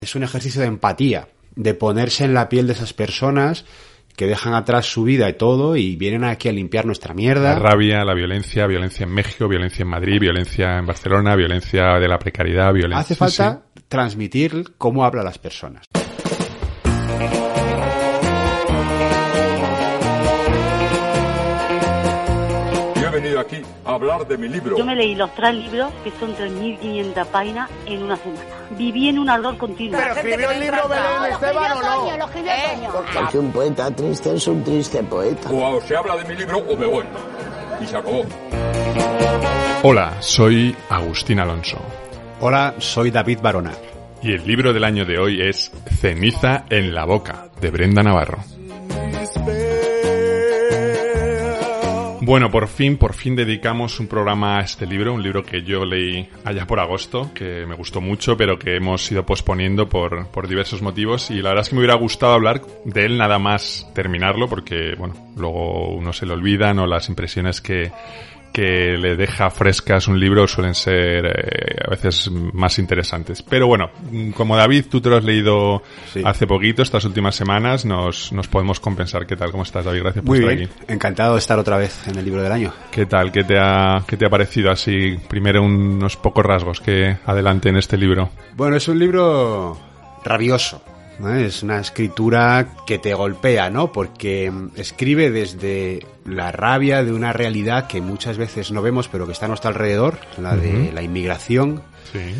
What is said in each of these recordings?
Es un ejercicio de empatía, de ponerse en la piel de esas personas que dejan atrás su vida y todo y vienen aquí a limpiar nuestra mierda. La rabia, la violencia, violencia en México, violencia en Madrid, violencia en Barcelona, violencia de la precariedad, violencia. Hace falta transmitir cómo hablan las personas. Hablar de mi libro. Yo me leí los tres libros, que son 3.500 páginas, en una semana. Viví en un ardor continuo. ¿Pero escribió el libro Belén Esteban o no? Lo escribió Toño. Porque un poeta triste es un triste poeta. O se habla de mi libro o me voy. Y se acabó. Hola, soy Agustín Alonso. Hola, soy David Barona. Y el libro del año de hoy es Ceniza en la boca, de Brenda Navarro. Bueno, por fin, por fin dedicamos un programa a este libro, un libro que yo leí allá por agosto, que me gustó mucho, pero que hemos ido posponiendo por, por diversos motivos. Y la verdad es que me hubiera gustado hablar de él nada más terminarlo, porque, bueno, luego uno se le olvidan o las impresiones que, que le deja frescas un libro suelen ser eh, a veces más interesantes. Pero bueno, como David, tú te lo has leído Sí. hace poquito, estas últimas semanas, nos, nos podemos compensar. ¿Qué tal? ¿Cómo estás, David? Gracias por Muy estar bien, aquí. encantado de estar otra vez en el libro del año. ¿Qué tal? ¿Qué te ha, qué te ha parecido así? Primero unos pocos rasgos que adelante en este libro. Bueno, es un libro rabioso. ¿No? Es una escritura que te golpea, ¿no? Porque mm, escribe desde la rabia de una realidad que muchas veces no vemos, pero que está a nuestro alrededor, la de la inmigración. Sí.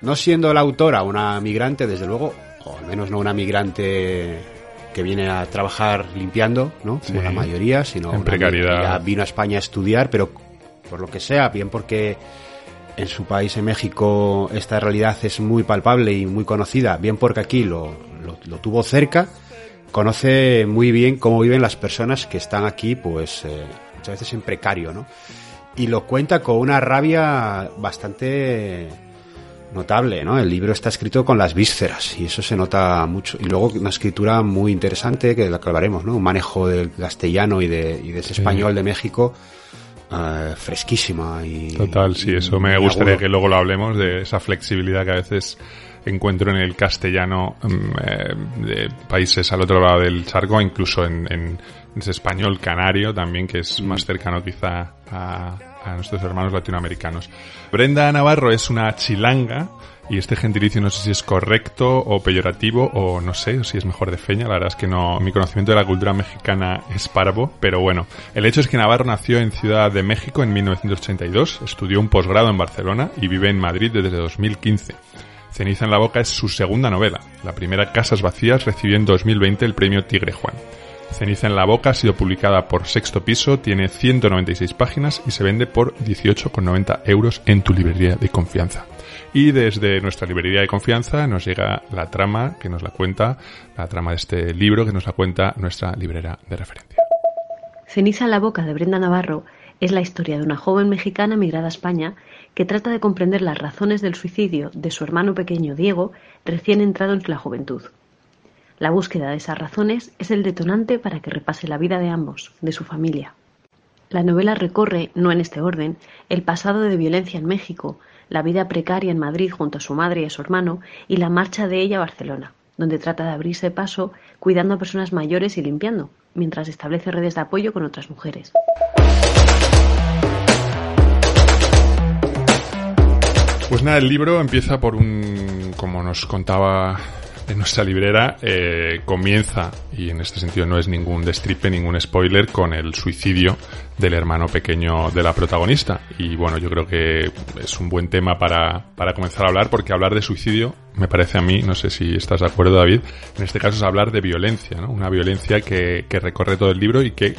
No siendo la autora una migrante, desde luego, o al menos no una migrante que viene a trabajar limpiando, ¿no? Como Sí. la mayoría, sino En una precariedad. vino a España a estudiar, pero por lo que sea, bien porque en su país, en México, esta realidad es muy palpable y muy conocida, bien porque aquí lo, lo, lo tuvo cerca, conoce muy bien cómo viven las personas que están aquí, pues eh, muchas veces en precario, ¿no? Y lo cuenta con una rabia bastante notable, ¿no? El libro está escrito con las vísceras y eso se nota mucho. Y luego una escritura muy interesante, que la que hablaremos, ¿no? Un manejo del castellano y de, y de ese español de México eh, fresquísima y... Total, sí, eso me gustaría agudo. que luego lo hablemos, de esa flexibilidad que a veces encuentro en el castellano mm, eh, de países al otro lado del charco, incluso en, en ese español canario también, que es más cercano quizá a, a nuestros hermanos latinoamericanos. Brenda Navarro es una chilanga, y este gentilicio no sé si es correcto o peyorativo o no sé si es mejor de feña. La verdad es que no, mi conocimiento de la cultura mexicana es parvo, pero bueno. El hecho es que Navarro nació en Ciudad de México en 1982, estudió un posgrado en Barcelona y vive en Madrid desde 2015. Ceniza en la boca es su segunda novela. La primera Casas Vacías recibió en 2020 el premio Tigre Juan. Ceniza en la boca ha sido publicada por Sexto Piso, tiene 196 páginas y se vende por 18,90 euros en tu librería de confianza. Y desde nuestra librería de confianza nos llega la trama que nos la cuenta, la trama de este libro que nos la cuenta nuestra librera de referencia. Ceniza en la boca de Brenda Navarro es la historia de una joven mexicana migrada a España que trata de comprender las razones del suicidio de su hermano pequeño Diego, recién entrado en la juventud. La búsqueda de esas razones es el detonante para que repase la vida de ambos, de su familia. La novela recorre, no en este orden, el pasado de violencia en México, la vida precaria en Madrid junto a su madre y a su hermano y la marcha de ella a Barcelona, donde trata de abrirse paso cuidando a personas mayores y limpiando, mientras establece redes de apoyo con otras mujeres. Pues nada, el libro empieza por un, como nos contaba en nuestra librera, eh, comienza, y en este sentido no es ningún destripe, ningún spoiler, con el suicidio del hermano pequeño de la protagonista. Y bueno, yo creo que es un buen tema para, para comenzar a hablar, porque hablar de suicidio, me parece a mí, no sé si estás de acuerdo David, en este caso es hablar de violencia, ¿no? Una violencia que, que recorre todo el libro y que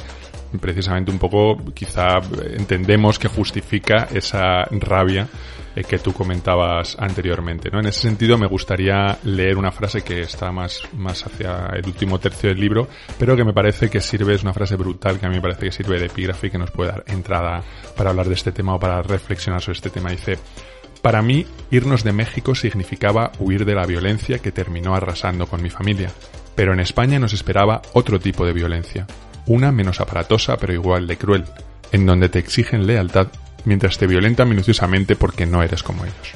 precisamente un poco quizá entendemos que justifica esa rabia eh, que tú comentabas anteriormente. ¿no? En ese sentido me gustaría leer una frase que está más, más hacia el último tercio del libro, pero que me parece que sirve, es una frase brutal que a mí me parece que sirve de epígrafe y que nos puede dar entrada para hablar de este tema o para reflexionar sobre este tema. Dice, para mí, irnos de México significaba huir de la violencia que terminó arrasando con mi familia. Pero en España nos esperaba otro tipo de violencia, una menos aparatosa pero igual de cruel, en donde te exigen lealtad mientras te violentan minuciosamente porque no eres como ellos.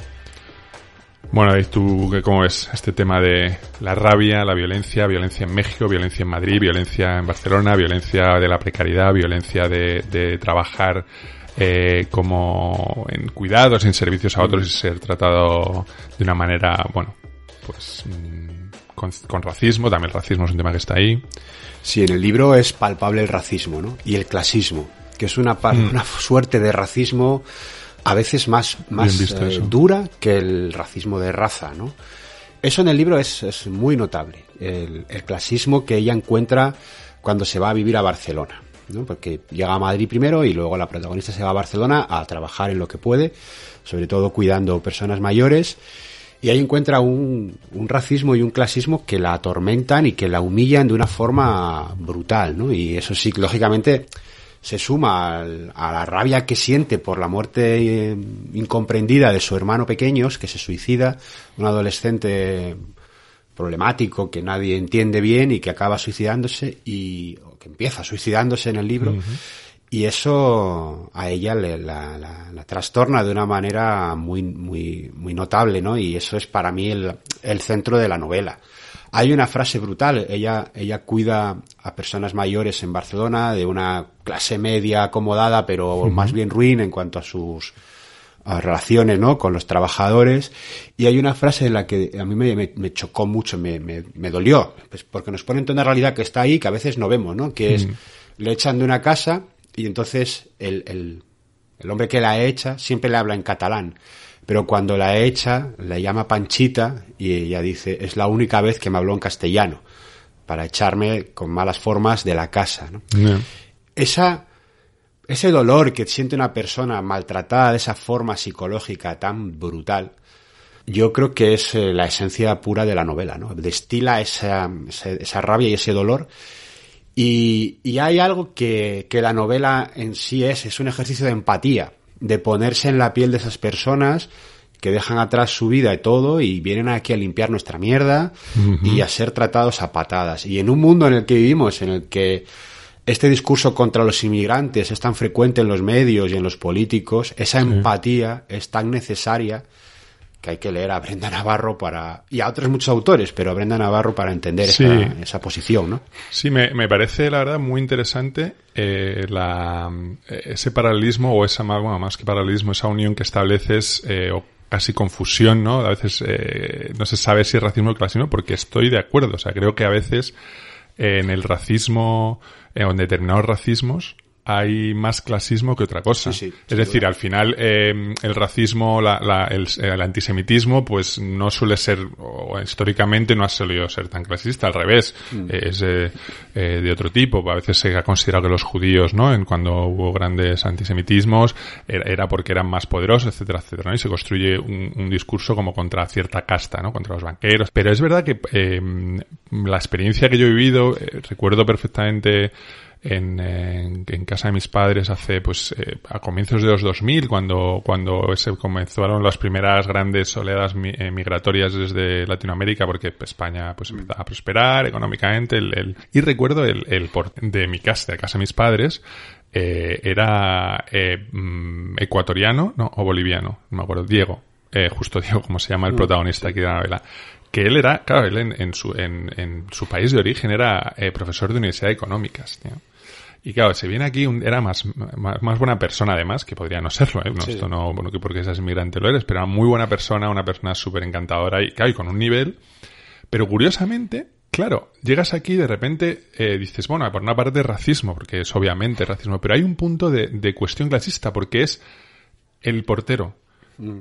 Bueno, ¿tú cómo ves este tema de la rabia, la violencia, violencia en México, violencia en Madrid, violencia en Barcelona, violencia de la precariedad, violencia de, trabajar eh, como en cuidados, en servicios a otros y ser tratado de una manera, bueno, pues mm, con, racismo, también el racismo es un tema que está ahí. Sí, en el libro es palpable el racismo, ¿no? Y el clasismo que es una, mm. una suerte de racismo a veces más, más eh, dura que el racismo de raza, ¿no? Eso en el libro es, es muy notable, el, clasismo que ella encuentra cuando se va a vivir a Barcelona, ¿no? Porque llega a Madrid primero y luego la protagonista se va a Barcelona a trabajar en lo que puede, sobre todo cuidando personas mayores, y ahí encuentra un, un racismo y un clasismo que la atormentan y que la humillan de una forma brutal, ¿no? Y eso sí, lógicamente, se suma a la rabia que siente por la muerte eh, incomprendida de su hermano pequeño, que se suicida, un adolescente problemático que nadie entiende bien y que acaba suicidándose y que empieza suicidándose en el libro. Y eso a ella le, la, la, trastorna de una manera muy, muy, muy notable, ¿no? Y eso es para mí el, el centro de la novela. Hay una frase brutal. Ella, ella cuida a personas mayores en Barcelona de una clase media acomodada, pero más bien ruin en cuanto a sus relaciones ¿no? con los trabajadores. Y hay una frase en la que a mí me, chocó mucho, me, me, dolió, pues porque nos pone en toda una realidad que está ahí, que a veces no vemos, ¿no? que es, le echan de una casa y entonces el, el, el hombre que la echa siempre le habla en catalán pero cuando la echa, la llama Panchita y ella dice, es la única vez que me habló en castellano, para echarme con malas formas de la casa. ¿no? Esa, ese dolor que siente una persona maltratada de esa forma psicológica tan brutal, yo creo que es eh, la esencia pura de la novela, ¿no? Destila esa, esa, rabia y ese dolor. Y, y hay algo que, que, la novela en sí es, es un ejercicio de empatía de ponerse en la piel de esas personas que dejan atrás su vida y todo y vienen aquí a limpiar nuestra mierda y a ser tratados a patadas. Y en un mundo en el que vivimos, en el que este discurso contra los inmigrantes es tan frecuente en los medios y en los políticos, esa empatía es tan necesaria que hay que leer a Brenda Navarro para y a otros muchos autores, pero a Brenda Navarro para entender esa, posición, ¿no? Sí, me, me, parece la verdad muy interesante eh, la, eh, ese paralelismo o esa bueno, más que paralelismo, esa unión que estableces eh, o casi confusión, ¿no? A veces eh, no se sabe si es racismo o clasismo porque estoy de acuerdo, o sea, creo que a veces en el racismo o en determinados racismos hay más clasismo que otra cosa. es decir, al final eh, el racismo, la, el, antisemitismo, pues no suele ser, o históricamente no ha solido ser tan clasista, al revés, mm. eh, es eh, de otro tipo. A veces se ha considerado que los judíos, ¿no? En cuando hubo grandes antisemitismos, era, porque eran más poderosos, etcétera, etcétera, Y se construye un, discurso como contra cierta casta, ¿no? Contra los banqueros. Pero es verdad que la experiencia que yo he vivido, recuerdo perfectamente en, en, casa de mis padres hace, pues, eh, a comienzos de los 2000, cuando, cuando se comenzaron las primeras grandes oleadas eh, migratorias desde Latinoamérica, porque España, pues, empezaba a prosperar económicamente. El, el, y recuerdo el, el port de mi casa, de casa de mis padres, eh, era eh, mm, ecuatoriano, no, o boliviano, no me acuerdo, Diego, eh, justo Diego, como se llama el mm. protagonista aquí de la novela, que él era, claro, él en, en su, en, en, su país de origen era eh, profesor de universidad económicas, tío. Y claro, se viene aquí, un, era más, más, buena persona además, que podría no serlo, ¿eh? No, esto no, bueno, que porque seas inmigrante lo eres, pero era muy buena persona, una persona súper encantadora y, claro, y con un nivel. Pero curiosamente, claro, llegas aquí y de repente eh, dices, bueno, por una parte racismo, porque es obviamente racismo, pero hay un punto de, de cuestión clasista, porque es el portero.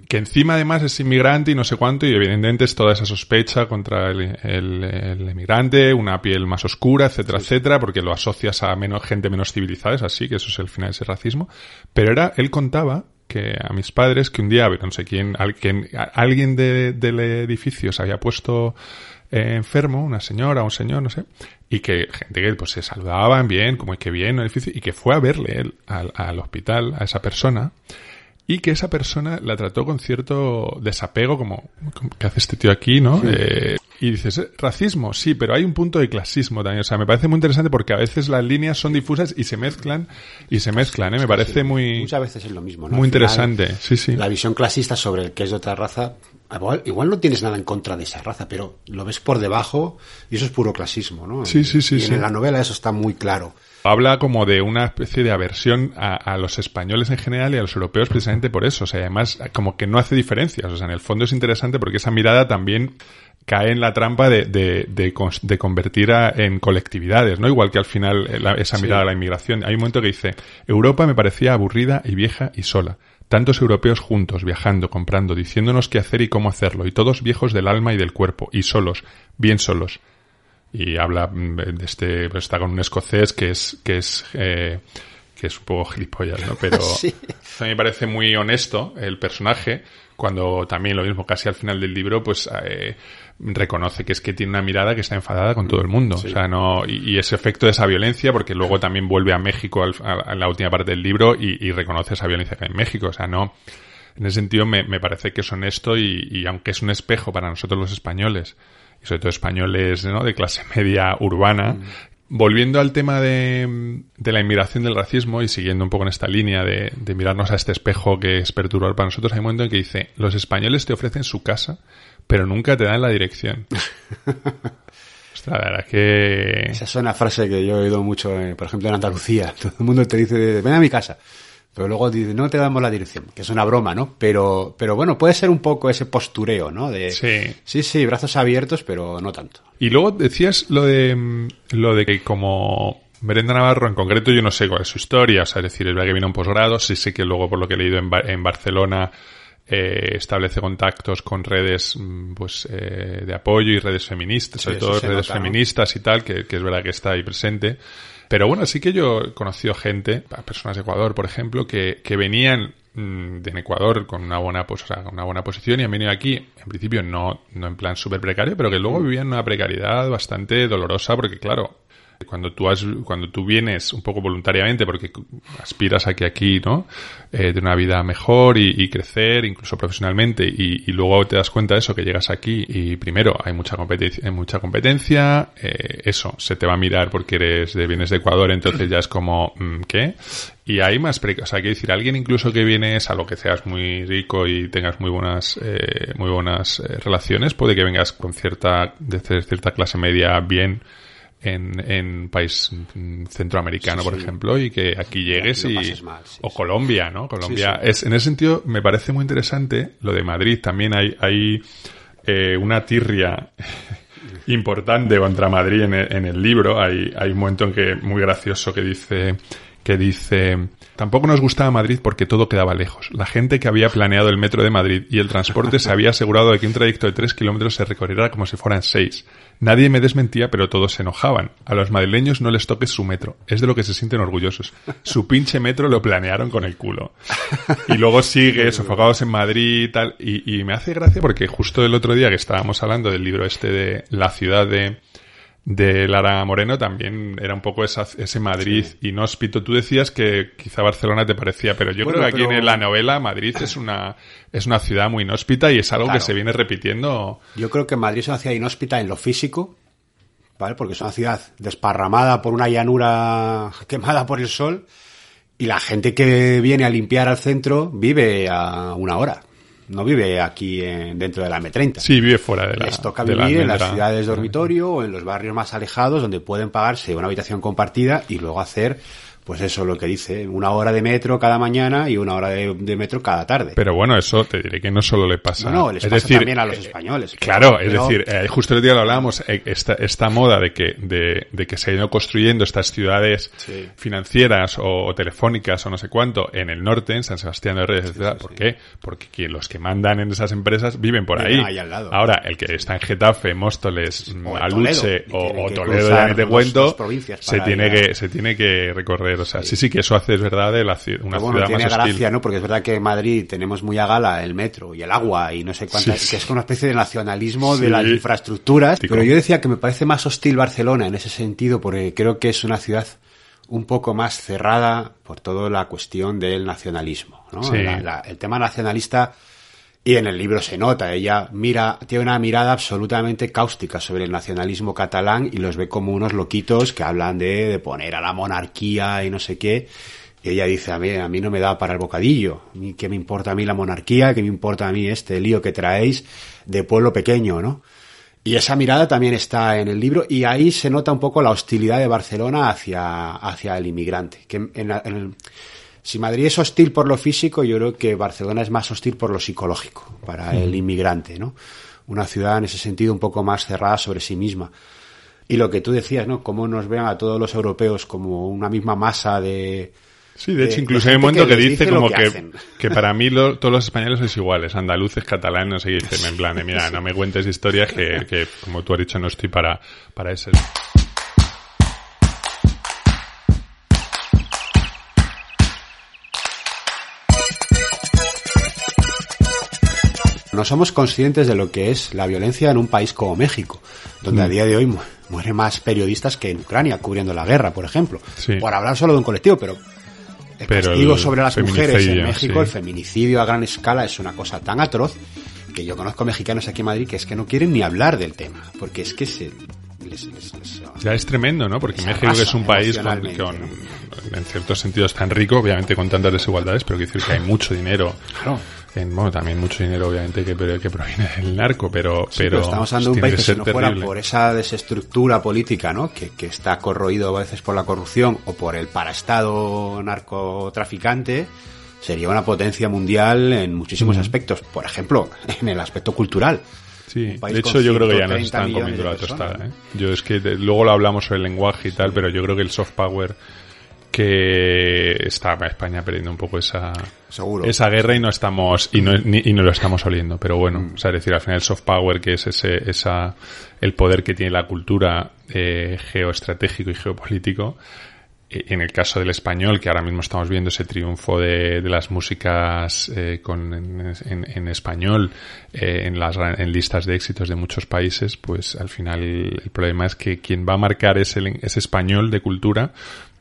Que encima además es inmigrante y no sé cuánto, y evidentemente es toda esa sospecha contra el, el, el inmigrante, una piel más oscura, etcétera, etcétera, porque lo asocias a menos, gente menos civilizada, es así, que eso es el final de ese racismo. Pero era, él contaba que a mis padres que un día, no sé quién, alguien, alguien de, del edificio se había puesto eh, enfermo, una señora, un señor, no sé, y que gente que pues se saludaban bien, como que bien en el edificio, y que fue a verle él al, al hospital a esa persona, y que esa persona la trató con cierto desapego, como, ¿qué hace este tío aquí, no? Eh, y dices, ¿eh, racismo, sí, pero hay un punto de clasismo también. O sea, me parece muy interesante porque a veces las líneas son difusas y se mezclan, y se mezclan, ¿eh? Me parece muy... Muchas veces es lo mismo, ¿no? Muy final, interesante, sí, sí. La visión clasista sobre el que es de otra raza, igual, igual no tienes nada en contra de esa raza, pero lo ves por debajo y eso es puro clasismo, ¿no? Sí, sí, sí, Y sí. en la novela eso está muy claro. Habla como de una especie de aversión a, a, los españoles en general y a los europeos precisamente por eso. O sea, además como que no hace diferencias. O sea, en el fondo es interesante porque esa mirada también cae en la trampa de, de, de, de convertir a, en colectividades, ¿no? Igual que al final la, esa mirada sí. a la inmigración. Hay un momento que dice, Europa me parecía aburrida y vieja y sola. Tantos europeos juntos, viajando, comprando, diciéndonos qué hacer y cómo hacerlo, y todos viejos del alma y del cuerpo, y solos, bien solos y habla de este pues está con un escocés que es que es eh, que es un poco gilipollas no pero sí. a mí me parece muy honesto el personaje cuando también lo mismo casi al final del libro pues eh, reconoce que es que tiene una mirada que está enfadada con todo el mundo sí. o sea no y, y, ese efecto de esa violencia porque luego también vuelve a México al, a, a la última parte del libro y, y, reconoce esa violencia que hay en México o sea no en ese sentido me, me parece que es honesto y, y aunque es un espejo para nosotros los españoles y sobre todo españoles ¿no? de clase media urbana. Mm. Volviendo al tema de, de, la inmigración del racismo y siguiendo un poco en esta línea de, de, mirarnos a este espejo que es perturbador para nosotros, hay un momento en que dice, los españoles te ofrecen su casa, pero nunca te dan la dirección. Ostras, la verdad que... Esa es una frase que yo he oído mucho, eh, por ejemplo, en Andalucía. Todo el mundo te dice, ven a mi casa. Pero luego dice, no te damos la dirección, que es una broma, ¿no? Pero, pero bueno, puede ser un poco ese postureo, ¿no? De, sí. Sí, sí, brazos abiertos, pero no tanto. Y luego decías lo de, lo de que como Merenda Navarro, en concreto, yo no sé cuál es su historia, o sea, es decir, es verdad que vino un posgrado, sí sé que luego, por lo que he leído en, en Barcelona, eh, establece contactos con redes pues eh, de apoyo y redes feministas, sobre todo redes nota, feministas ¿no? y tal, que, que es verdad que está ahí presente. Pero bueno, sí que yo he conocido gente, personas de Ecuador, por ejemplo, que, que venían mmm, de Ecuador con una buena, pues, o sea, una buena posición y han venido aquí, en principio no, no en plan súper precario, pero que luego vivían una precariedad bastante dolorosa porque, claro, cuando tú has, cuando tú vienes un poco voluntariamente porque aspiras a que aquí, ¿no? Eh, de una vida mejor y, y crecer, incluso profesionalmente, y, luego te das cuenta de eso, que llegas aquí y primero hay mucha competencia, hay mucha competencia, eh, eso, se te va a mirar porque eres de vienes de Ecuador, entonces ya es como, ¿qué? Y hay más pre o sea, que decir, alguien incluso que vienes a lo que seas muy rico y tengas muy buenas, eh, muy buenas eh, relaciones, puede que vengas con cierta, de cierta clase media bien, en, en país centroamericano, sí, por sí. ejemplo, y que aquí llegues y, mal, sí, o Colombia, ¿no? Colombia es, en ese sentido, me parece muy interesante lo de Madrid. También hay, hay eh, una tirria importante contra Madrid en el, en el libro. Hay, hay un momento en que, muy gracioso, que dice, que dice, tampoco nos gustaba Madrid porque todo quedaba lejos. La gente que había planeado el metro de Madrid y el transporte se había asegurado de que un trayecto de tres kilómetros se recorriera como si fueran seis. Nadie me desmentía, pero todos se enojaban. A los madrileños no les toques su metro. Es de lo que se sienten orgullosos. Su pinche metro lo planearon con el culo. Y luego sigue, sofocados en Madrid y tal. Y, y me hace gracia porque justo el otro día que estábamos hablando del libro este de La ciudad de, de Lara Moreno también era un poco esa, ese Madrid sí. inhóspito. Tú decías que quizá Barcelona te parecía, pero yo bueno, creo que pero... aquí en la novela Madrid es una, es una ciudad muy inhóspita y es algo claro. que se viene repitiendo. Yo creo que Madrid es una ciudad inhóspita en lo físico, ¿vale? Porque es una ciudad desparramada por una llanura quemada por el sol y la gente que viene a limpiar al centro vive a una hora no vive aquí en, dentro de la M30. Sí, vive fuera de la Les toca vivir la en las ciudades dormitorio o en los barrios más alejados donde pueden pagarse una habitación compartida y luego hacer pues eso lo que dice, una hora de metro cada mañana y una hora de, de metro cada tarde. Pero bueno, eso te diré que no solo le pasa. No, no, les es pasa decir, también a los eh, españoles. Claro, Pero- es decir, eh, justo el día lo hablábamos, eh, esta, esta moda de que, de, de que se ha ido construyendo estas ciudades Sí. financieras o, o telefónicas o no sé cuánto en el norte, en San Sebastián de Reyes, etcétera. ¿Por qué? Porque quien- los que mandan en esas empresas viven por ahí. ahí al lado. Ahora, el que está en Getafe, Móstoles, Aluche o, Toledo, ya te cuento, se tiene que, se tiene que recorrer. O sea, sí, sí que eso hace, es verdad, de la, ci- una bueno, ciudad tiene más hostil. ¿no? Porque es verdad que en Madrid tenemos muy a gala el metro y el agua y no sé cuántas, Sí, que es una especie de nacionalismo de las infraestructuras. Tico. Pero yo decía que me parece más hostil Barcelona en ese sentido porque creo que es una ciudad un poco más cerrada por toda la cuestión del nacionalismo, ¿no? Sí. La- la- el tema nacionalista y en el libro se nota, ella mira, tiene una mirada absolutamente cáustica sobre el nacionalismo catalán y los ve como unos loquitos que hablan de, de poner a la monarquía y no sé qué. Y ella dice, a mí, a mí no me da para el bocadillo. ¿Qué me importa a mí la monarquía? ¿Qué me importa a mí este lío que traéis de pueblo pequeño, no? Y esa mirada también está en el libro y ahí se nota un poco la hostilidad de Barcelona hacia, hacia el inmigrante. Que en el- si Madrid es hostil por lo físico, yo creo que Barcelona es más hostil por lo psicológico para el inmigrante, ¿no? Una ciudad en ese sentido un poco más cerrada sobre sí misma. Y lo que tú decías, ¿no? Cómo nos vean a todos los europeos como una misma masa de... Sí, de hecho, de- incluso de hay un momento que, dice como que que, para mí lo- todos los españoles sois iguales, andaluces, catalanes, qué, dice, en plan de, mira, no me cuentes historias que, que, como tú has dicho, no estoy para, para eso. No somos conscientes de lo que es la violencia en un país como México, donde a Mm. día de hoy mu- mueren más periodistas que en Ucrania cubriendo la guerra, por ejemplo. Sí. Por hablar solo de un colectivo, pero el Pero castigo el sobre las mujeres en México, sí. el feminicidio a gran escala es una cosa tan atroz que yo conozco mexicanos aquí en Madrid que es que no quieren ni hablar del tema, porque es que se les- les- les- Ya es tremendo, ¿no? Porque México es un país con, en ciertos sentidos tan rico, obviamente con tantas desigualdades, pero quiere decir que hay mucho dinero. Claro. En, bueno, también mucho dinero, obviamente, que, proviene del narco, pero, Sí, pero, estamos hablando de un país que si no fuera terrible. por esa desestructura política, ¿no? Que, que está corroído a veces por la corrupción o por el paraestado narcotraficante, sería una potencia mundial en muchísimos aspectos. Por ejemplo, en el aspecto cultural. Sí, de hecho yo creo que ya nos 130 están comiendo la tostada. ¿eh? Yo es que de- luego lo hablamos sobre el lenguaje y tal, pero yo creo que el soft power que está España perdiendo un poco esa Seguro. esa guerra y no estamos y no, ni- y no lo estamos oliendo pero bueno Mm. o sea es decir al final el soft power que es ese esa el poder que tiene la cultura eh, geoestratégico y geopolítico eh, en el caso del español, que ahora mismo estamos viendo ese triunfo de, de las músicas eh, con, en, en- en español eh, en las en listas de éxitos de muchos países, pues al final el problema es que quien va a marcar es, el, es español de cultura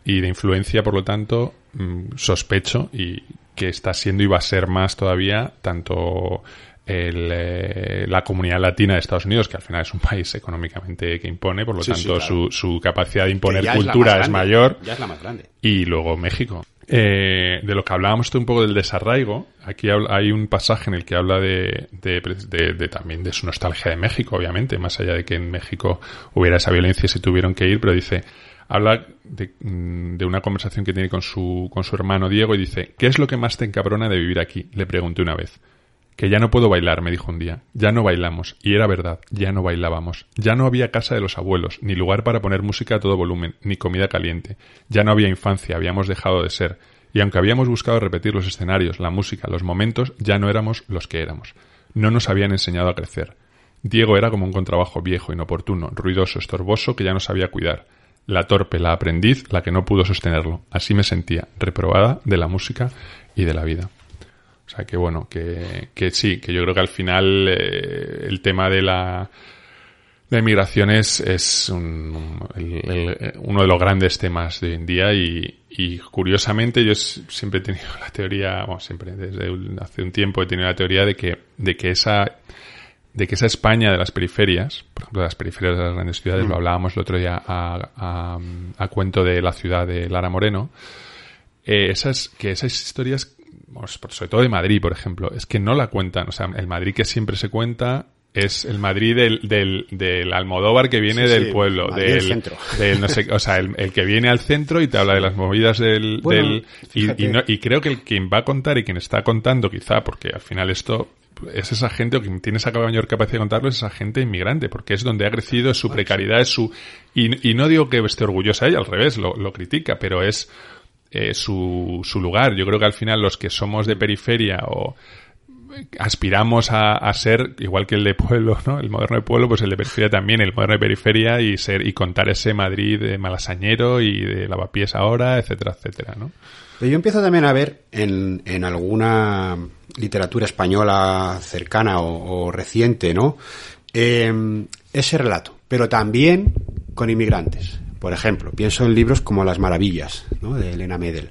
y de influencia, por lo tanto, mm, sospecho y que está siendo y va a ser más todavía tanto el, eh, la comunidad latina de Estados Unidos, que al final es un país económicamente que impone, por lo Sí, sí, tanto claro. su, su capacidad de imponer es cultura es, mayor, Ya es la más grande. y luego México. Eh, de lo que hablábamos un poco del desarraigo, aquí hay un pasaje en el que habla de, de- de- de también de su nostalgia de México, obviamente, más allá de que en México hubiera esa violencia y se tuvieron que ir, pero dice, habla de, mm, de una conversación que tiene con su, con su hermano Diego y dice, ¿qué es lo que más te encabrona de vivir aquí? Le pregunté una vez. Que ya no puedo bailar, me dijo un día. Ya no bailamos. Y era verdad, ya no bailábamos. Ya no había casa de los abuelos, ni lugar para poner música a todo volumen, ni comida caliente. Ya no había infancia, habíamos dejado de ser. Y aunque habíamos buscado repetir los escenarios, la música, los momentos, ya no éramos los que éramos. No nos habían enseñado a crecer. Diego era como un contrabajo viejo, inoportuno, ruidoso, estorboso, que ya no sabía cuidar. La torpe, la aprendiz, la que no pudo sostenerlo. Así me sentía, reprobada de la música y de la vida. O sea que bueno, que, que sí, que yo creo que al final eh, el tema de la, la inmigración es, es un- uno de los grandes temas de hoy en día y, y curiosamente yo siempre he tenido la teoría, bueno, siempre desde hace un tiempo he tenido la teoría de que, de que esa de que esa España de las periferias, por ejemplo, de las periferias de las grandes ciudades, lo hablábamos el otro día a, a- a cuento de la ciudad de Lara Moreno, eh, esas, que esas historias, por- sobre todo de Madrid, por ejemplo, es que no la cuentan. O sea, el Madrid que siempre se cuenta es el Madrid del, del, del Almodóvar que viene del pueblo, del, centro. del no sé, o sea, el, el, que viene al centro y te habla de las movidas del, del y, y, no, y, creo que el quien va a contar y quien está contando quizá, porque al final esto es esa gente, o quien tiene esa mayor capacidad de contarlo, es esa gente inmigrante, porque es donde ha crecido, es su precariedad, es su... Y, no digo que esté orgullosa ella, al revés, lo, lo critica, pero es eh, su, su lugar. Yo creo que al final los que somos de periferia o aspiramos a, a, ser igual que el de pueblo, ¿no? El moderno de pueblo, pues el de periferia también, el moderno de periferia y ser y contar ese Madrid de malasañero y de lavapiés ahora, etcétera, etcétera, ¿no? Pero yo empiezo también a ver en, en alguna literatura española cercana o, o reciente, ¿no? Eh, ese relato, pero también con inmigrantes. Por ejemplo, pienso en libros como Las Maravillas, ¿no? de Elena Medel,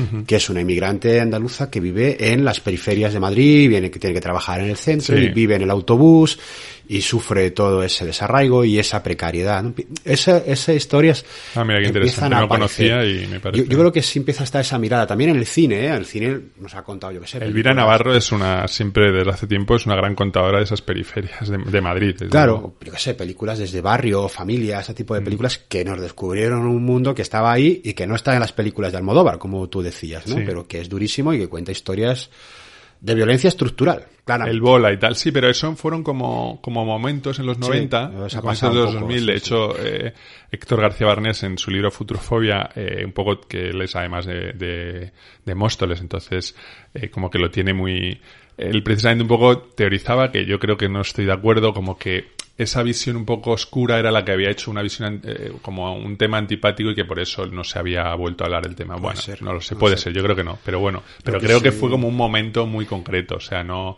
uh -huh. que es una inmigrante andaluza que vive en las periferias de Madrid, viene que tiene que trabajar en el centro sí. y vive en el autobús y sufre todo ese desarraigo y esa precariedad. ¿no? Esa, esas historias ah, mira, qué interesante. No conocía y me parece. Yo, yo, creo que sí empieza a estar esa mirada. También en el cine, ¿eh? El cine nos ha contado, yo qué sé. Elvira Navarro es una, siempre desde hace tiempo, es una gran contadora de esas periferias de, de Madrid. Claro, yo qué sé, películas desde barrio, familia, ese tipo de películas mm. que nos descubrieron un mundo que estaba ahí y que no está en las películas de Almodóvar, como tú decías, ¿no? Sí. Pero que es durísimo y que cuenta historias de violencia estructural. Claramente. El bola y tal, sí, pero eso fueron como, como momentos en los 90, sí, en los 2000. de hecho, sí. eh, Héctor García Barnés en su libro Futurofobia, eh, un poco que les además de, de, de Móstoles, entonces eh, como que lo tiene muy... Él precisamente un poco teorizaba, que yo creo que no estoy de acuerdo, como que esa visión un poco oscura era la que había hecho una visión eh, como un tema antipático y que por eso no se había vuelto a hablar del tema. Bueno, ser, no lo sé, puede ser. ser, yo creo que no, pero bueno, pero creo, que, que fue como un momento muy concreto, o sea, no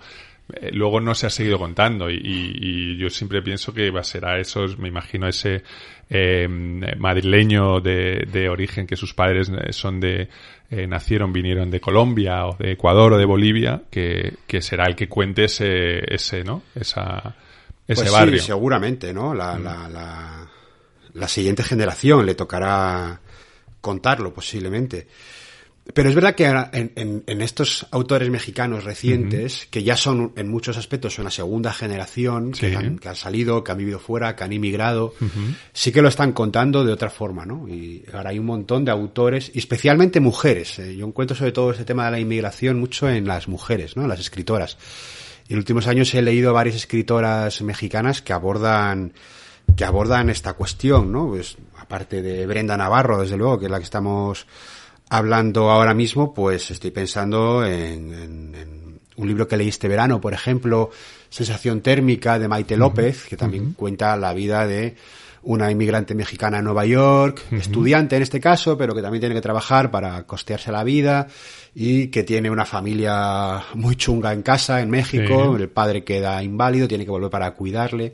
eh, luego no se ha seguido contando y, y, y, yo siempre pienso que va a ser a esos, me imagino ese eh, madrileño de, de, origen que sus padres eh, son de eh, nacieron, vinieron de Colombia o de Ecuador o de Bolivia, que, que será el que cuente ese, ese ¿no? Esa, ese pues barrio. Sí, seguramente, ¿no? La, mm. la, la, la, siguiente generación le tocará contarlo posiblemente. Pero es verdad que en, en, en estos autores mexicanos recientes, que ya son en muchos aspectos una segunda generación, sí. que, han, que, han, salido, que han vivido fuera, que han inmigrado, -huh. sí que lo están contando de otra forma, ¿no? Y ahora hay un montón de autores, y especialmente mujeres. Eh, yo encuentro sobre todo este tema de la inmigración mucho en las mujeres, ¿no? En las escritoras. Y en últimos años he leído varias escritoras mexicanas que abordan que abordan esta cuestión, ¿no? Pues aparte de Brenda Navarro, desde luego, que es la que estamos hablando ahora mismo, pues estoy pensando en, en, en, un libro que leí este verano, por ejemplo, Sensación térmica de Maite López, que también uh -huh. cuenta la vida de una inmigrante mexicana en Nueva York, uh -huh. estudiante en este caso, pero que también tiene que trabajar para costearse la vida y que tiene una familia muy chunga en casa, en México, sí. el padre queda inválido, tiene que volver para cuidarle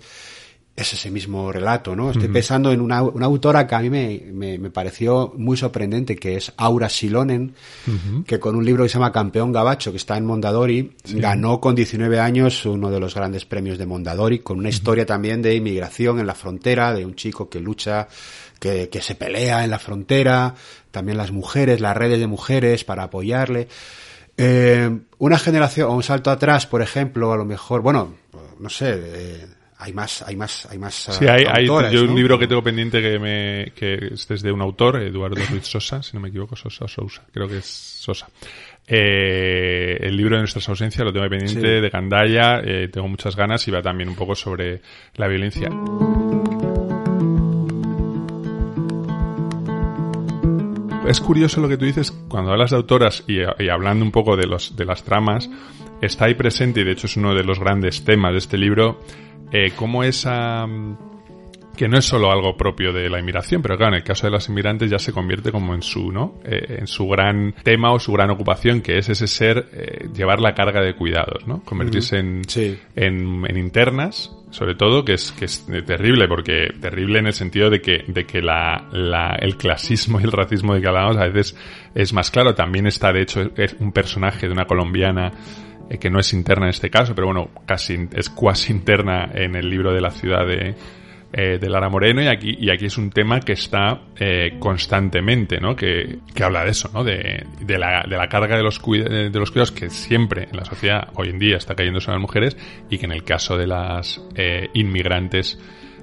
es ese mismo relato, ¿no? Estoy uh -huh. pensando en una, una, autora que a mí me, me, me, pareció muy sorprendente, que es Aura Silonen, uh -huh. que con un libro que se llama Campeón Gabacho, que está en Mondadori, sí. ganó con 19 años uno de los grandes premios de Mondadori, con una uh -huh. historia también de inmigración en la frontera, de un chico que lucha, que, que se pelea en la frontera, también las mujeres, las redes de mujeres para apoyarle. Eh, una generación, o un salto atrás, por ejemplo, a lo mejor, bueno, no sé, eh, hay más, hay más, hay más. Sí, hay, yo ¿no? un libro que tengo pendiente que me, que es desde un autor, Eduardo Ruiz Sosa, si no me equivoco, Sosa o Sousa, creo que es Sosa. Eh, el libro de nuestras ausencias lo tengo pendiente sí. de Gandaya, eh, tengo muchas ganas y va también un poco sobre la violencia. Es curioso lo que tú dices cuando hablas de autoras y, y hablando un poco de los de las tramas, está ahí presente y de hecho es uno de los grandes temas de este libro eh, cómo esa que no es solo algo propio de la inmigración, pero claro, en el caso de los inmigrantes ya se convierte como en su, ¿no? Eh, en su gran tema o su gran ocupación, que es ese ser, eh, llevar la carga de cuidados, ¿no? Convertirse en, sí. en, en, internas, sobre todo, que es, que es terrible, porque terrible en el sentido de que, de que la, la, el clasismo y el racismo de que hablamos a veces es más claro. También está, de hecho, es un personaje de una colombiana eh, que no es interna en este caso, pero bueno, casi es cuasi interna en el libro de la ciudad de eh, de Lara Moreno y aquí, y aquí es un tema que está eh, constantemente, ¿no? Que, que, habla de eso, ¿no? De, de, la, de la carga de los, de los cuidados que siempre en la sociedad hoy en día está cayendo sobre las mujeres y que en el caso de las inmigrantes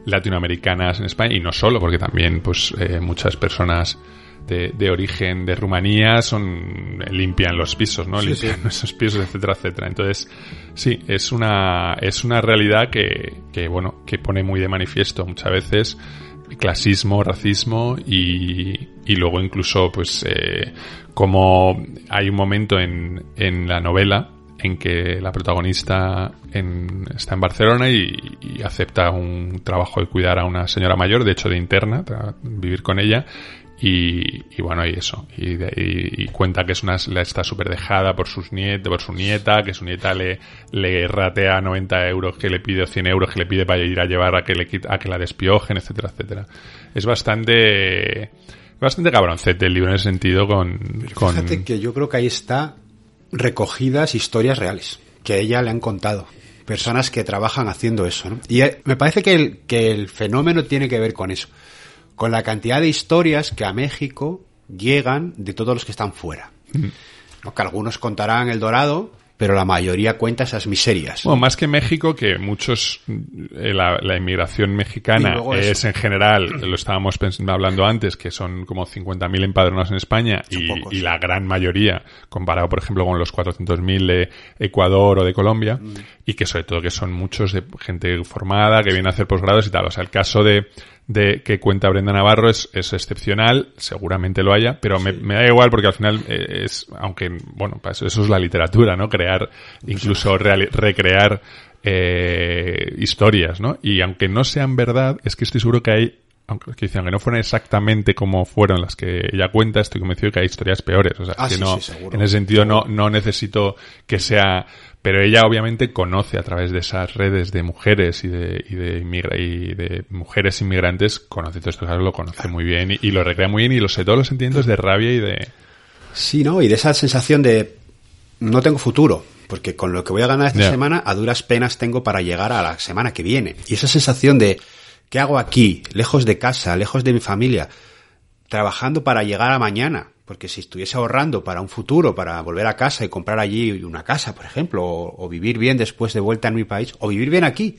latinoamericanas en España y no solo, porque también pues muchas personas de, de, origen de Rumanía son limpian los pisos, ¿no? Sí, limpian sí. esos pisos, etcétera, etcétera. Entonces, sí, es una es una realidad que, que bueno, que pone muy de manifiesto muchas veces clasismo, racismo y, y luego incluso pues eh, como hay un momento en, en la novela en que la protagonista en, está en Barcelona y, y, acepta un trabajo de cuidar a una señora mayor, de hecho de interna, vivir con ella. Y, y bueno, y eso. Y, de, y, cuenta que es una, está súper dejada por sus nietos, por su nieta, que su nieta le, le ratea 90 euros, que le pide 100 euros, que le pide para ir a llevar a que, le, a que la despiojen, etcétera, etcétera. Es bastante, bastante cabroncete el libro en ese sentido con, con... Fíjate que yo creo que ahí está recogidas historias reales que a ella le han contado. Personas que trabajan haciendo eso. ¿no? Y me parece que el, que el fenómeno tiene que ver con eso. Con la cantidad de historias que a México llegan de todos los que están fuera. Mm. ¿No? Que algunos contarán El Dorado, pero la mayoría cuenta esas miserias. Bueno, más que México, que muchos, la, la inmigración mexicana es en general, lo estábamos hablando antes, que son como 50.000 empadronados en España y, y, la gran mayoría, comparado por ejemplo con los 400.000 de Ecuador o de Colombia, mm. y que sobre todo que son muchos de gente formada, que viene a hacer posgrados y tal. O sea, el caso de, de que cuenta Brenda Navarro es, es excepcional, seguramente lo haya, pero sí. me, me, da igual porque al final es, aunque, bueno, pues eso es la literatura, ¿no? Crear, incluso real, recrear eh, historias, ¿no? Y aunque no sean verdad, es que estoy seguro que hay aunque que dicen que no fueron exactamente como fueron las que ella cuenta, estoy convencido de que hay historias peores. O sea, ah, que sí, no, sí, en ese sentido no, no necesito que sea pero ella obviamente conoce a través de esas redes de mujeres y de, y de, inmigra y de mujeres inmigrantes, conoce todo esto, lo conoce muy bien y, y, lo recrea muy bien y lo sé todos los sentimientos de rabia y de... Sí, ¿no? Y de esa sensación de no tengo futuro, porque con lo que voy a ganar esta yeah. semana a duras penas tengo para llegar a la semana que viene. Y esa sensación de ¿qué hago aquí? Lejos de casa, lejos de mi familia, trabajando para llegar a mañana porque si estuviese ahorrando para un futuro, para volver a casa y comprar allí una casa, por ejemplo, o, o vivir bien después de vuelta en mi país, o vivir bien aquí,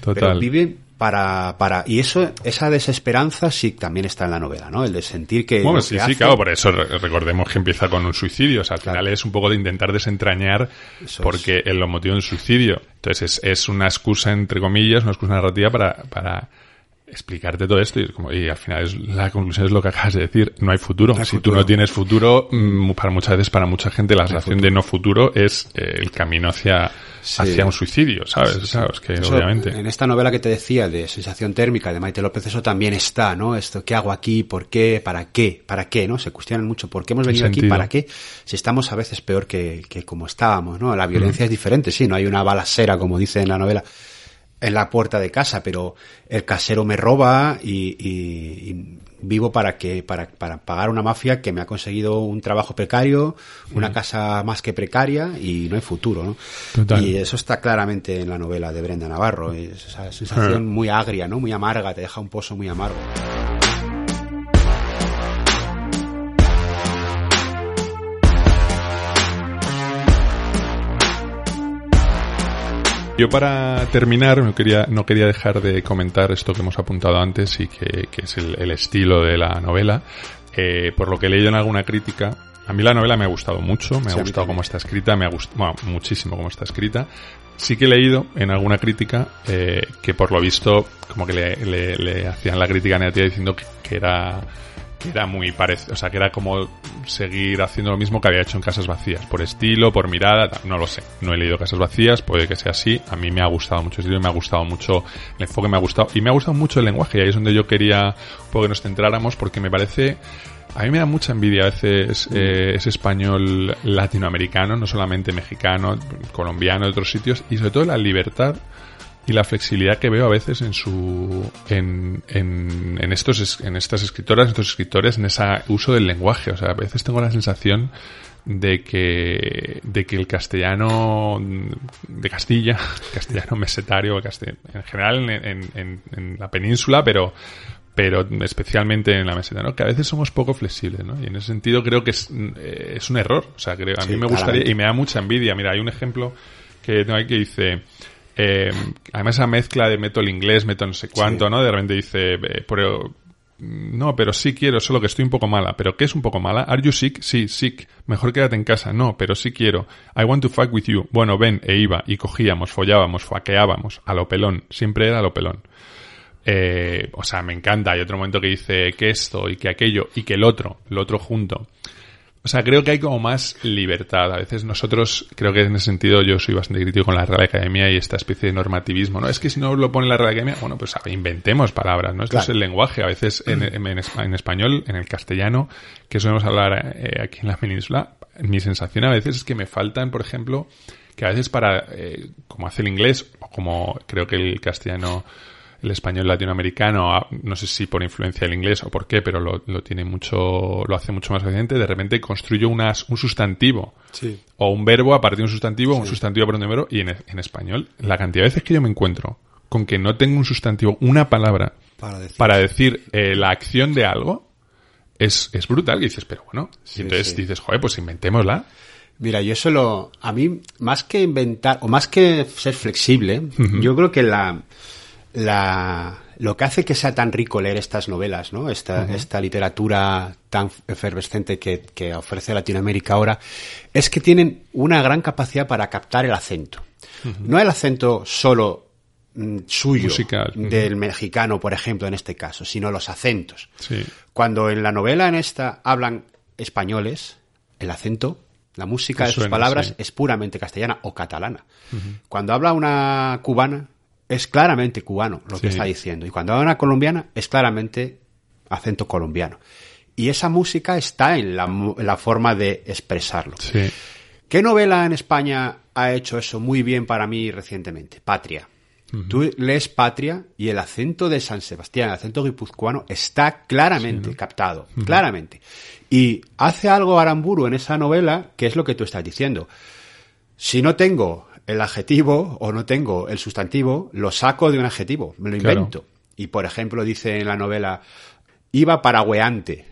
Total. pero vive para, para, y eso, esa desesperanza sí también está en la novela, ¿no? El de sentir que. Bueno, sí, que sí, hace... claro, por eso recordemos que empieza con un suicidio, o sea, al claro. final es un poco de intentar desentrañar eso porque es. lo motivo de un suicidio. Entonces es, es una excusa, entre comillas, una excusa narrativa para, para explicarte todo esto y, como, y al final es, la conclusión es lo que acabas de decir, no hay futuro. No si futuro. tú no tienes futuro, mm, para muchas veces, para mucha gente, la sensación de no futuro es eh, el camino hacia, sí. hacia un suicidio, ¿sabes? Sí, ¿sabes? Que eso, obviamente. En esta novela que te decía de sensación térmica de Maite López, eso también está, ¿no? Esto, ¿qué hago aquí? ¿Por qué? ¿Para qué? ¿Para qué? ¿No? Se cuestionan mucho, ¿por qué hemos venido aquí? ¿Para qué? Si estamos a veces peor que, que como estábamos, ¿no? La violencia mm. es diferente, sí, no hay una balacera, como dice en la novela en la puerta de casa, pero el casero me roba y, y, y vivo para que para, para, pagar una mafia que me ha conseguido un trabajo precario, una casa más que precaria y no hay futuro, ¿no? Total. Y eso está claramente en la novela de Brenda Navarro, es esa sensación mm. muy agria, ¿no? Muy amarga, te deja un pozo muy amargo. Yo para terminar no quería, no quería dejar de comentar esto que hemos apuntado antes y que, que es el, el, estilo de la novela. Eh, por lo que he leído en alguna crítica, a mí la novela me ha gustado mucho, me sí, ha gustado cómo está escrita, me ha gustado bueno, muchísimo cómo está escrita. Sí que he leído en alguna crítica eh, que por lo visto como que le, le, le hacían la crítica negativa diciendo que, que era que era muy parecido, o sea, que era como seguir haciendo lo mismo que había hecho en Casas Vacías, por estilo, por mirada, no lo sé. No he leído Casas Vacías, puede que sea así. A mí me ha gustado mucho el estilo, me ha gustado mucho el enfoque, me ha gustado y me ha gustado mucho el lenguaje. Y ahí es donde yo quería que nos centráramos porque me parece a mí me da mucha envidia a veces eh, ese español latinoamericano, no solamente mexicano, colombiano, de otros sitios, y sobre todo la libertad y la flexibilidad que veo a veces en su en, en, en estos en estas escritoras, en estos escritores, en ese uso del lenguaje. O sea, a veces tengo la sensación de que, de que el castellano de Castilla, castellano mesetario, en general en, en, la península, pero pero especialmente en la meseta, ¿no? Que a veces somos poco flexibles, ¿no? Y en ese sentido creo que es, eh, es un error. O sea, creo, a mí me gustaría, y me da mucha envidia. Mira, hay un ejemplo que tengo ahí que dice, eh, además esa mezcla de meto el inglés, meto no sé cuánto, ¿no? De repente dice, eh, pero, no, pero sí quiero, solo que estoy un poco mala. ¿Pero qué es un poco mala? ¿Are you sick? Sí, sick. Mejor quédate en casa. No, pero sí quiero. I want to fuck with you. Bueno, ven, e iba. Y cogíamos, follábamos, faqueábamos. A lo pelón. Siempre era a lo pelón. Eh, o sea, me encanta. Hay otro momento que dice que esto y que aquello y que el otro, el otro junto. O sea, creo que hay como más libertad. A veces nosotros, creo que en ese sentido yo soy bastante crítico con la Real Academia y esta especie de normativismo, ¿no? Es que si no lo pone la Real Academia, bueno, pues inventemos palabras, ¿no? Esto es el lenguaje. A veces en, en, español, en el castellano, que solemos hablar eh, aquí en la península, mi sensación a veces es que me faltan, por ejemplo, que a veces para, eh, como hace el inglés, o como creo que el castellano el español latinoamericano, ah, no sé si por influencia del inglés o por qué, pero lo, tiene mucho, lo hace mucho más evidente, de repente construyo unas, un sustantivo. O un verbo a partir de un sustantivo, un sustantivo para un verbo, y en, español, la cantidad de veces que yo me encuentro con que no tengo un sustantivo, una palabra para decir, eh, la acción de algo, es, es brutal. Y dices, pero bueno, y entonces dices, joder, pues inventémosla. Mira, yo solo, a mí, más que inventar, o más que ser flexible, yo creo que la, la, lo que hace que sea tan rico leer estas novelas, ¿no? Esta, esta literatura tan efervescente que, que, ofrece Latinoamérica ahora, es que tienen una gran capacidad para captar el acento. No el acento solo mm, suyo del mexicano, por ejemplo, en este caso, sino los acentos. Cuando en la novela en esta hablan españoles, el acento la música de sus palabras es puramente castellana o catalana. Cuando habla una cubana, es claramente cubano lo que está diciendo. Y cuando habla una colombiana, es claramente acento colombiano. Y esa música está en la, forma de expresarlo. ¿Qué novela en España ha hecho eso muy bien para mí recientemente? Patria. Tú lees Patria y el acento de San Sebastián, el acento guipuzcoano, está claramente captado, claramente. Y hace algo Aramburu en esa novela, que es lo que tú estás diciendo. Si no tengo el adjetivo o no tengo el sustantivo, lo saco de un adjetivo, me lo invento. Y por ejemplo dice en la novela, iba paragueante,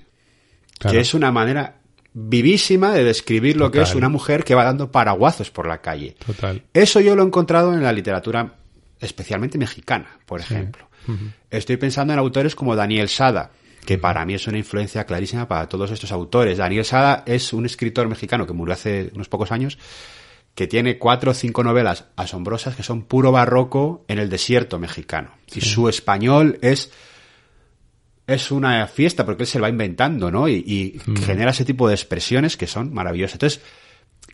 que es una manera vivísima de describir lo que es una mujer que va dando paraguazos por la calle. Total. Eso yo lo he encontrado en la literatura especialmente mexicana, por ejemplo. Estoy pensando en autores como Daniel Sada, que para mí es una influencia clarísima para todos estos autores. Daniel Sada es un escritor mexicano que murió hace unos pocos años, que tiene cuatro o cinco novelas asombrosas que son puro barroco en el desierto mexicano. Y su español es, es una fiesta porque él se lo va inventando, ¿no? Y, mm. genera ese tipo de expresiones que son maravillosas. Entonces,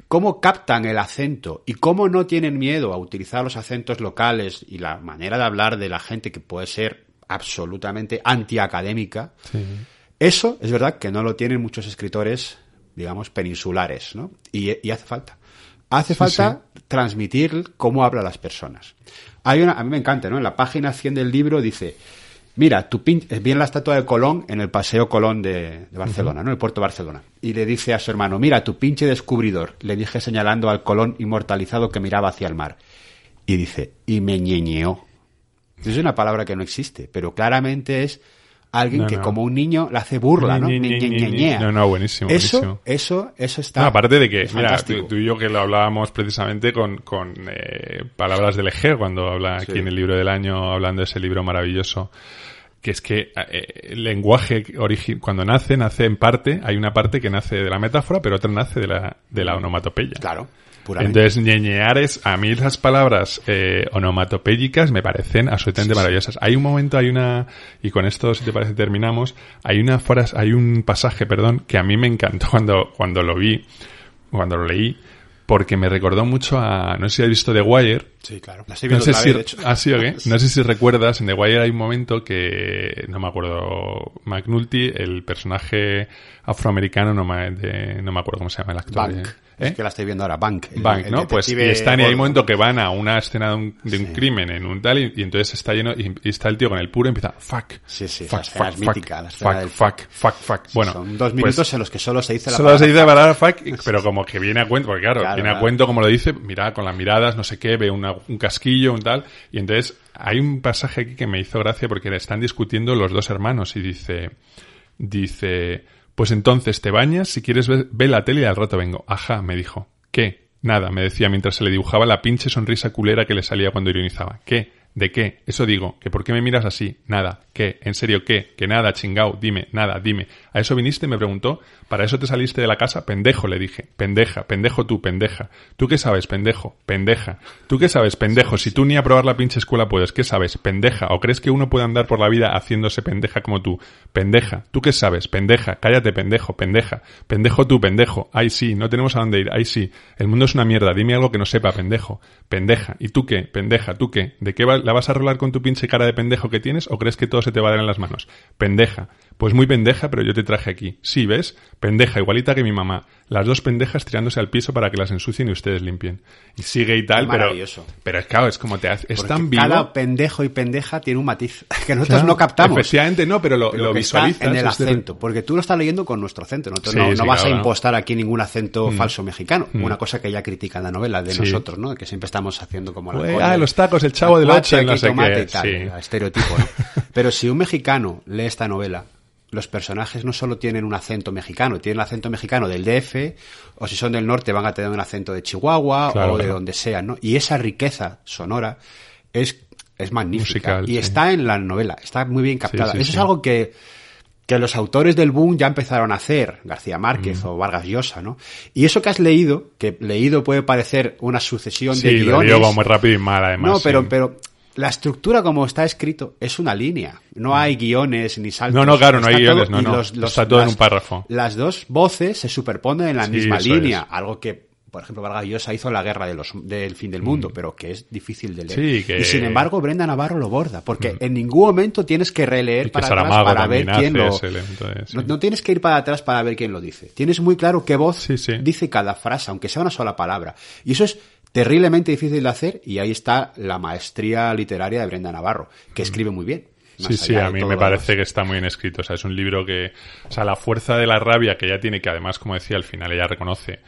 ¿cómo captan el acento y cómo no tienen miedo a utilizar los acentos locales y la manera de hablar de la gente que puede ser absolutamente antiacadémica? Eso es verdad que no lo tienen muchos escritores, digamos, peninsulares, ¿no? y hace falta. Hace falta transmitir cómo hablan las personas. Hay una, a mí me encanta, ¿no? En la página 100 del libro dice, mira, tu pin viene la estatua de Colón en el Paseo Colón de, Barcelona, ¿no? El puerto de Barcelona. Y le dice a su hermano, mira, tu pinche descubridor, le dije señalando al Colón inmortalizado que miraba hacia el mar. Y dice, y me ñeñeó. Es una palabra que no existe, pero claramente es alguien que como un niño le hace burla, ¿no? no, no, buenísimo. Eso, eso, eso está. aparte de que, mira, tú, y yo que lo hablábamos precisamente con, con eh, palabras del Eje cuando habla aquí en el libro del año, hablando de ese libro maravilloso que es que eh, el lenguaje cuando nace, nace en parte, hay una parte que nace de la metáfora, pero otra nace de la, de la onomatopeya. Claro. Entonces, ñeñear es, a mí esas palabras eh, onomatopéyicas me parecen absolutamente maravillosas. Hay un momento, hay una, y con esto, si te parece, terminamos, hay una hay un pasaje, perdón, que a mí me encantó cuando, cuando lo vi, cuando lo leí, porque me recordó mucho a, no sé si has visto The Wire. Sí, claro. La No sé si, vez, de hecho. ¿Ah, sí o qué? No sé si recuerdas, en The Wire hay un momento que, no me acuerdo, McNulty, el personaje afroamericano, no me, de- no me acuerdo cómo se llama el actor. Bank. ¿Eh? Es que la estoy viendo ahora, Bank. el- Bank, el ¿no? Pues y están y hay un momento que van a una escena de un, de un Sí. crimen en un tal y, y entonces está lleno y, y está el tío con el puro y empieza fuck. Sí, sí, fuck, fuck, fuck, mítica, fuck, del fuck, fuck, fuck. Bueno, Son dos pues, minutos en los que solo se dice la Solo palabra se dice la palabra fuck, pero como que viene a cuento, porque claro, Claro, viene a cuento como lo dice, mira, con las miradas, no sé qué, ve una- un casquillo, un tal, y entonces hay un pasaje aquí que me hizo gracia porque están discutiendo los dos hermanos y dice, dice, pues entonces te bañas, si quieres ver, ve la tele y al rato vengo. Ajá, me dijo. ¿Qué? Nada, me decía mientras se le dibujaba la pinche sonrisa culera que le salía cuando ironizaba. ¿Qué? ¿De qué? Eso digo, que ¿por qué me miras así? Nada. ¿Qué? ¿En serio qué? Que nada, chingao, dime, nada, dime. ¿A eso viniste? Me preguntó. ¿Para eso te saliste de la casa? Pendejo, le dije. Pendeja, pendejo tú, pendeja. ¿Tú qué sabes, pendejo? Pendeja. ¿Tú qué sabes, pendejo? Si tú ni a probar la pinche escuela puedes, ¿qué sabes? Pendeja. ¿O crees que uno puede andar por la vida haciéndose pendeja como tú? Pendeja. ¿Tú qué sabes? Pendeja. Cállate, pendejo, pendeja. Pendejo tú, pendejo. Ay, sí, no tenemos a dónde ir. Ay, sí. El mundo es una mierda. Dime algo que no sepa, pendejo. Pendeja. ¿Y tú qué? Pendeja. ¿Tú qué? ¿De qué va- la vas a rolar con tu pinche cara de pendejo que tienes o crees que todo se te va a dar en las manos? Pendeja. Pues muy pendeja, pero yo te traje aquí. Sí, ¿ves? Pendeja, igualita que mi mamá. Las dos pendejas tirándose al piso para que las ensucien y ustedes limpien. Y sigue y tal, pero... Pero claro, es como te hace... Es Porque tan vivo... Cada pendejo y pendeja tiene un matiz que nosotros Claro, no captamos. Efectivamente, no, pero lo, Pero lo visualizas. en el es de- acento, porque tú lo estás leyendo con nuestro acento, Sí, no, sí, no vas claro, a impostar aquí ningún acento Mm. falso mexicano, Mm. una cosa que ella critica en la novela de Sí. nosotros, ¿no? Que siempre estamos haciendo como la Pues, ah, los tacos, el chavo del ocho, no sé tomate qué, y tal, estereotipo, ¿no? Pero si un mexicano lee esta novela, los personajes no solo tienen un acento mexicano, tienen el acento mexicano del DF, o si son del norte van a tener un acento de Chihuahua Claro, o de claro. donde sea, ¿no? Y esa riqueza sonora es, es magnífica. Musical, y sí. está en la novela, está muy bien captada. sí, Eso es algo que, que los autores del boom ya empezaron a hacer, García Mm. Márquez o Vargas Llosa, ¿no? Y eso que has leído, que leído puede parecer una sucesión de Sí, lo guiones. digo muy rápido y mal, además. No, pero, sí. pero la estructura como está escrito es una línea. No hay guiones ni saltos. Mm. No, no, claro, no hay guiones, no, no. Está todo en un párrafo. Las dos voces se superponen en la Sí, misma línea. es. Algo que, por ejemplo, Vargas Llosa hizo La Guerra de los, del Fin del Mundo, pero que es difícil de leer. Mm. Sí, que- Y sin embargo, Brenda Navarro lo borda, porque en ningún momento tienes que releer para atrás para ver quién lo... de- sí. No, no tienes que ir para atrás para ver quién lo dice. Tienes muy claro qué voz sí. dice cada frase, aunque sea una sola palabra. Y eso es terriblemente difícil de hacer y ahí está la maestría literaria de Brenda Navarro, que escribe muy bien. Mm. Sí, sí, a mí me parece que está muy bien escrito. O sea, es un libro que. O sea, la fuerza de la rabia que ella tiene, que además, como decía, al final ella reconoce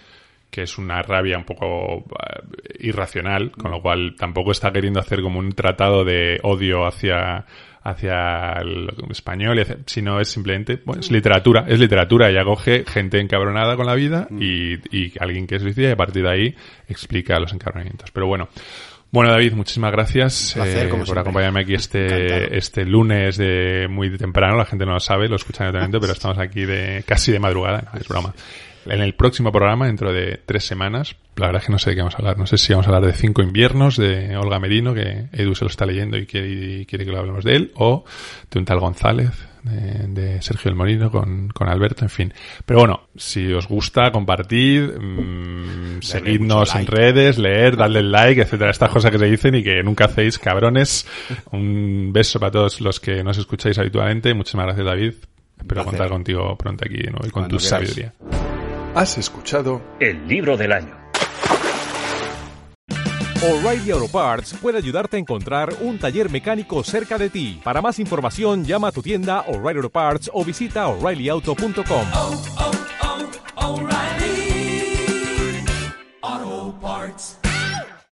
que es una rabia un poco eh, irracional, con lo cual tampoco está queriendo hacer como un tratado de odio hacia hacia el español, y sino es simplemente, bueno, es literatura, es literatura, ella coge gente encabronada con la vida y, y alguien que es suicida y a partir de ahí explica los encabronamientos. Pero bueno, bueno David, muchísimas gracias placer, eh, por siempre. acompañarme aquí este, este lunes de muy temprano, la gente no lo sabe, lo escuchan directamente, pero estamos aquí de casi de madrugada, no, es broma. En el próximo programa, dentro de tres semanas, la verdad es que no sé de qué vamos a hablar. No sé si vamos a hablar de Cinco Inviernos, de Olga Merino, que Edu se lo está leyendo y quiere, y quiere que lo hablemos de él, o de un tal González, de, de Sergio El Molino con, con Alberto, en fin. Pero bueno, si os gusta, compartid, mm, seguidnos en redes, leer, darle el like, etcétera, estas cosas que se dicen y que nunca hacéis, cabrones. Un beso para todos los que nos escucháis habitualmente. Muchísimas gracias, David. Espero contar contigo pronto aquí de nuevo y con Cuando tu sabiduría. Has escuchado El libro del año. O'Reilly Auto Parts puede ayudarte a encontrar un taller mecánico cerca de ti. Para más información, llama a tu tienda O'Reilly Auto Parts o visita oreillyauto.com.